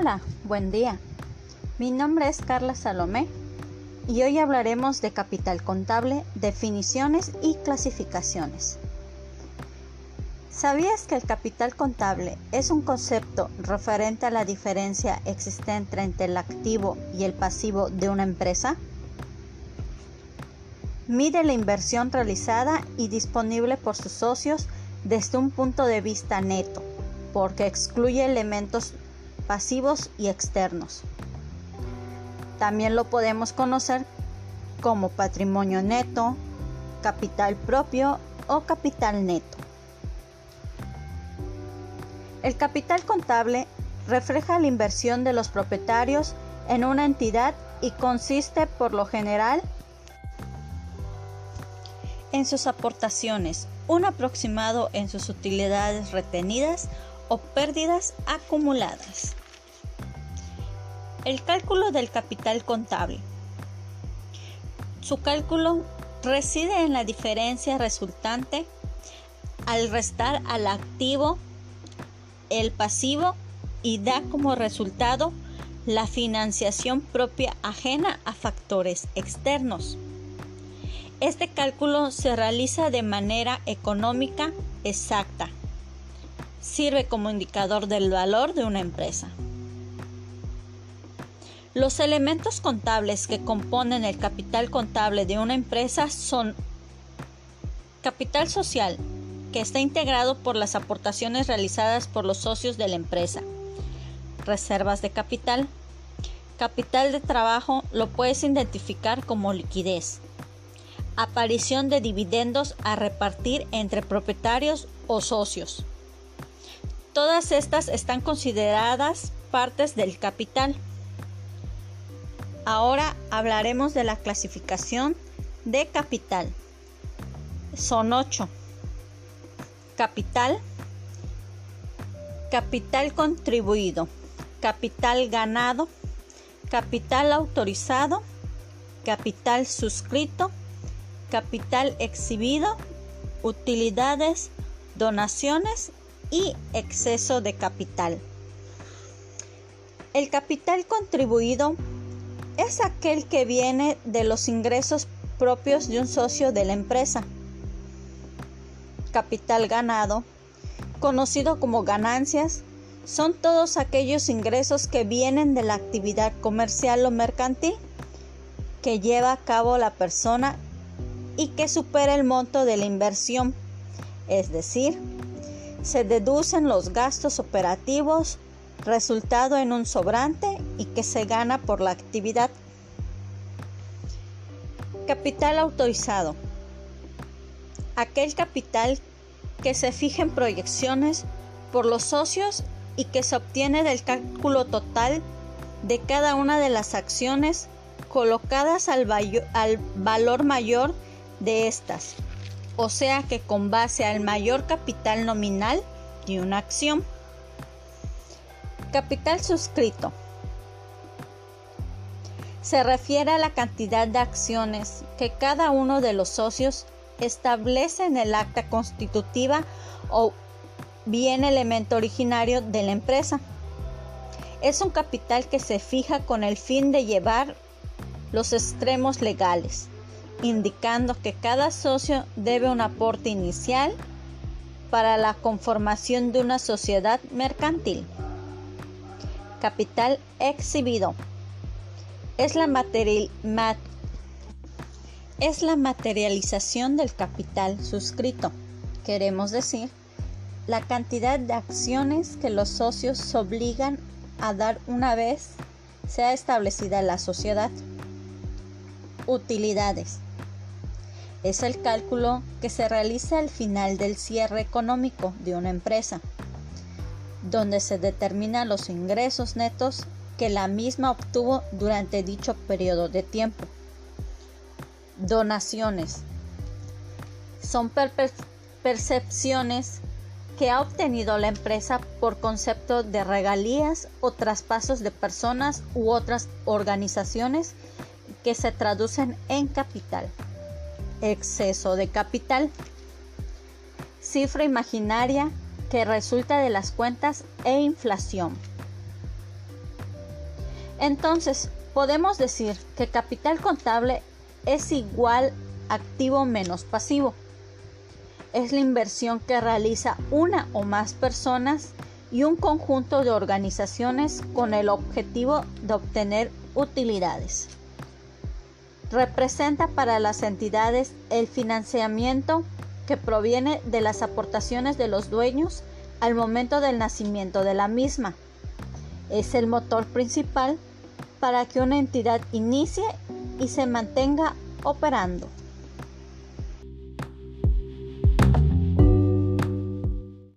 Hola, buen día. Mi nombre es Carla Salomé y hoy hablaremos de capital contable, definiciones y clasificaciones. ¿Sabías que el capital contable es un concepto referente a la diferencia existente entre el activo y el pasivo de una empresa? Mide la inversión realizada y disponible por sus socios desde un punto de vista neto, porque excluye elementos pasivos y externos. También lo podemos conocer como patrimonio neto, capital propio o capital neto. El capital contable refleja la inversión de los propietarios en una entidad y consiste por lo general en sus aportaciones, un aproximado en sus utilidades retenidas o pérdidas acumuladas. El cálculo del capital contable. Su cálculo reside en la diferencia resultante al restar al activo el pasivo y da como resultado la financiación propia ajena a factores externos. Este cálculo se realiza de manera económica exacta. Sirve como indicador del valor de una empresa. Los elementos contables que componen el capital contable de una empresa son capital social, que está integrado por las aportaciones realizadas por los socios de la empresa. Reservas de capital. Capital de trabajo lo puedes identificar como liquidez. Aparición de dividendos a repartir entre propietarios o socios. Todas estas están consideradas partes del capital. Ahora hablaremos de la clasificación de capital. Son ocho. Capital. Capital contribuido. Capital ganado. Capital autorizado. Capital suscrito. Capital exhibido. Utilidades. Donaciones y exceso de capital. El capital contribuido es aquel que viene de los ingresos propios de un socio de la empresa. Capital ganado, conocido como ganancias, son todos aquellos ingresos que vienen de la actividad comercial o mercantil que lleva a cabo la persona y que supera el monto de la inversión, es decir, se deducen los gastos operativos resultado en un sobrante y que se gana por la actividad. Capital autorizado. Aquel capital que se fija en proyecciones por los socios y que se obtiene del cálculo total de cada una de las acciones colocadas al, al valor mayor de estas, o sea que con base al mayor capital nominal de una acción. Capital suscrito. Se refiere a la cantidad de acciones que cada uno de los socios establece en el acta constitutiva o bien elemento originario de la empresa. Es un capital que se fija con el fin de llevar los extremos legales, indicando que cada socio debe un aporte inicial para la conformación de una sociedad mercantil. Capital exhibido. Es la, es la materialización del capital suscrito. Queremos decir, la cantidad de acciones que los socios obligan a dar una vez sea establecida la sociedad. Utilidades. Es el cálculo que se realiza al final del cierre económico de una empresa donde se determinan los ingresos netos que la misma obtuvo durante dicho periodo de tiempo. Donaciones. Son percepciones que ha obtenido la empresa por concepto de regalías o traspasos de personas u otras organizaciones que se traducen en capital. Exceso de capital. Cifra imaginaria que resulta de las cuentas e inflación. Entonces, podemos decir que capital contable es igual activo menos pasivo. Es la inversión que realiza una o más personas y un conjunto de organizaciones con el objetivo de obtener utilidades. Representa para las entidades el financiamiento que proviene de las aportaciones de los dueños al momento del nacimiento de la misma. Es el motor principal para que una entidad inicie y se mantenga operando.